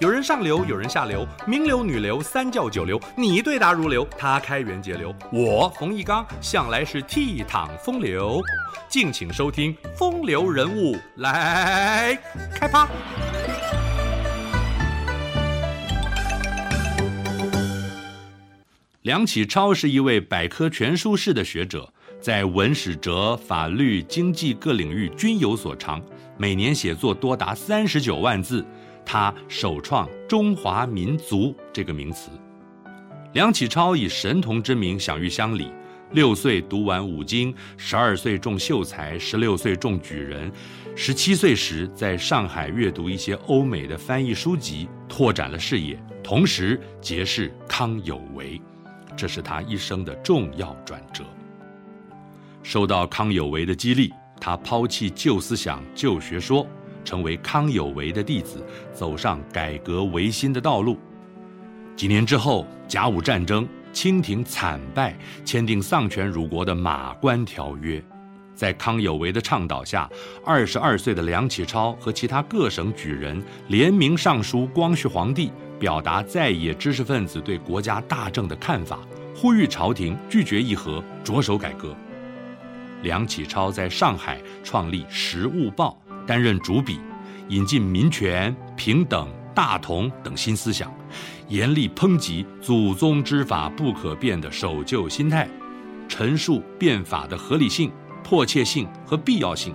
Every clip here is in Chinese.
有人上流，有人下流，名流、女流、三教九流，你对答如流，他开源节流，我冯一刚向来是倜傥风流。敬请收听《风流人物》来开趴。梁启超是一位百科全书式的学者，在文史哲、法律、经济各领域均有所长，每年写作多达三十九万字。他首创“中华民族”这个名词。梁启超以神童之名享誉乡里，六岁读完五经，十二岁中秀才，十六岁中举人，十七岁时在上海阅读一些欧美的翻译书籍，拓展了视野，同时结识康有为，这是他一生的重要转折。受到康有为的激励，他抛弃旧思想、旧学说。成为康有为的弟子，走上改革维新的道路。几年之后，甲午战争，清廷惨败，签订丧权辱国的《马关条约》。在康有为的倡导下，二十二岁的梁启超和其他各省举人联名上书光绪皇帝，表达在野知识分子对国家大政的看法，呼吁朝廷拒绝议和，着手改革。梁启超在上海创立《时务报》。担任主笔，引进民权、平等、大同等新思想，严厉抨击祖宗之法不可变的守旧心态，陈述变法的合理性、迫切性和必要性。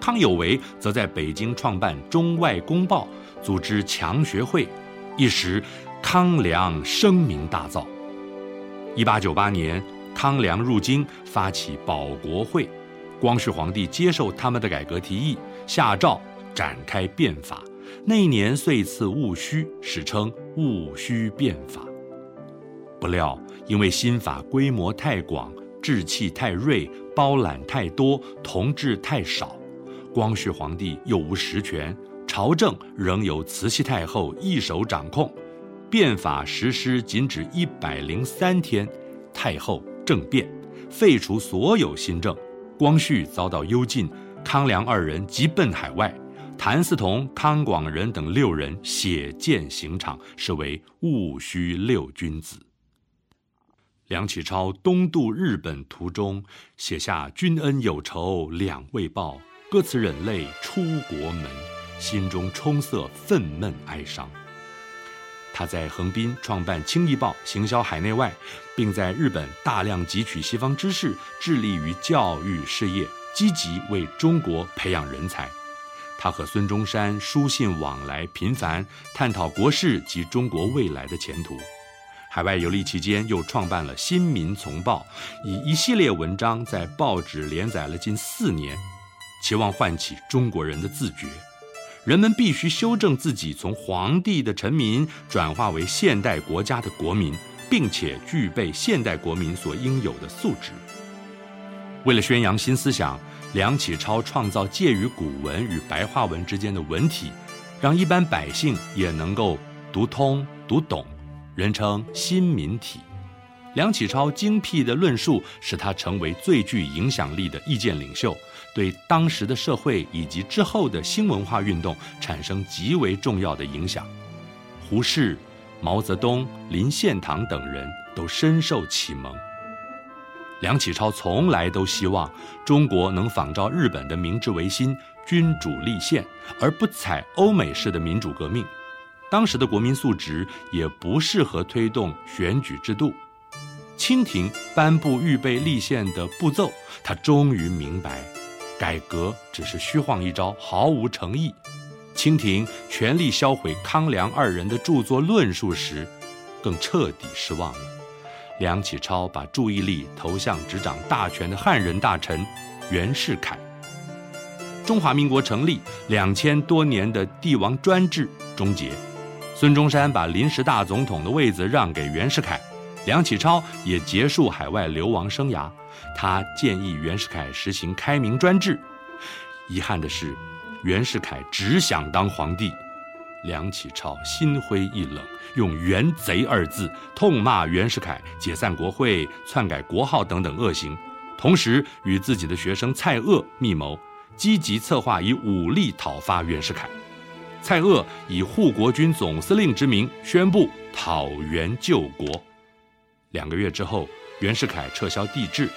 康有为则在北京创办《中外公报》，组织强学会，一时康梁声名大噪。一八九八年，康梁入京，发起保国会。光绪皇帝接受他们的改革提议，下诏展开变法。那一年岁赐戊戌，史称戊戌变法。不料因为新法规模太广，志气太锐，包揽太多，同治太少，光绪皇帝又无实权，朝政仍由慈禧太后一手掌控。变法实施仅止一百零三天，太后政变，废除所有新政。光绪遭到幽禁，康梁二人急奔海外，谭嗣同、康广仁等六人血溅刑场，是为戊戌六君子。梁启超东渡日本途中，写下“君恩有仇，两未报”，歌辞忍泪出国门，心中充塞愤懑哀伤。他在横滨创办《清义报》，行销海内外，并在日本大量汲取西方知识，致力于教育事业，积极为中国培养人才。他和孙中山书信往来频繁，探讨国事及中国未来的前途。海外游历期间，又创办了《新民丛报》，以一系列文章在报纸连载了近四年，期望唤起中国人的自觉。人们必须修正自己，从皇帝的臣民转化为现代国家的国民，并且具备现代国民所应有的素质。为了宣扬新思想，梁启超创造介于古文与白话文之间的文体，让一般百姓也能够读通读懂，人称新民体。梁启超精辟的论述使他成为最具影响力的意见领袖，对当时的社会以及之后的新文化运动产生极为重要的影响。胡适、毛泽东、林献堂等人都深受启蒙。梁启超从来都希望中国能仿照日本的明治维新，君主立宪，而不采欧美式的民主革命。当时的国民素质也不适合推动选举制度。清廷颁布预备立宪的步骤，他终于明白，改革只是虚晃一招，毫无诚意。清廷全力销毁康梁二人的著作论述时，更彻底失望了。梁启超把注意力投向执掌大权的汉人大臣袁世凯。中华民国成立，两千多年的帝王专制终结，孙中山把临时大总统的位子让给袁世凯。梁启超也结束海外流亡生涯，他建议袁世凯实行开明专制。遗憾的是，袁世凯只想当皇帝。梁启超心灰意冷，用“袁贼”二字痛骂袁世凯，解散国会、篡改国号等等恶行，同时与自己的学生蔡锷密谋，积极策划以武力讨伐袁世凯。蔡锷以护国军总司令之名宣布讨袁救国。两个月之后，袁世凯撤销帝制，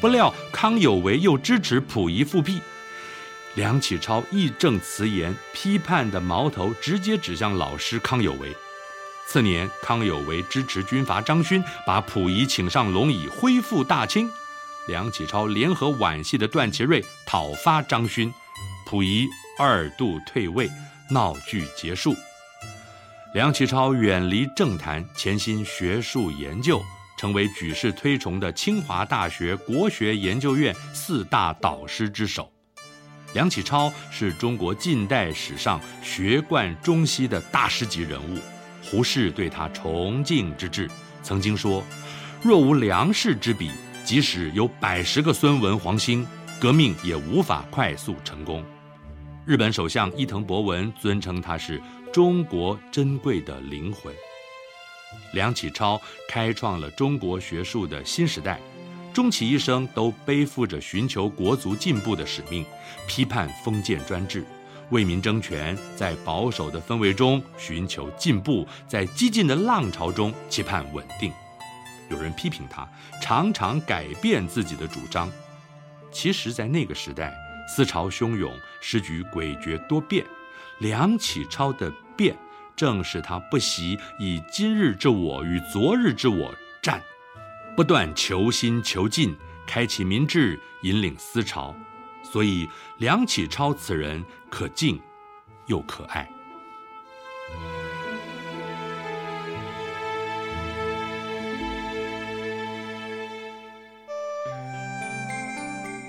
不料康有为又支持溥仪复辟。梁启超义正辞严，批判的矛头直接指向老师康有为。次年，康有为支持军阀张勋，把溥仪请上龙椅，恢复大清。梁启超联合皖系的段祺瑞讨伐张勋，溥仪二度退位，闹剧结束。梁启超远离政坛，潜心学术研究，成为举世推崇的清华大学国学研究院四大导师之首。梁启超是中国近代史上学贯中西的大师级人物。胡适对他崇敬之至，曾经说：“若无梁氏之笔，即使有百十个孙文、黄兴，革命也无法快速成功。”日本首相伊藤博文尊称他是中国珍贵的灵魂。梁启超开创了中国学术的新时代，终其一生都背负着寻求国族进步的使命，批判封建专制。为民争权，在保守的氛围中寻求进步，在激进的浪潮中期盼稳定。有人批评他常常改变自己的主张。其实，在那个时代，思潮汹涌，时局诡谲多变。梁启超的变，正是他不惜以今日之我与昨日之我战，不断求新求进，开启民智，引领思潮。所以，梁启超此人可敬又可爱。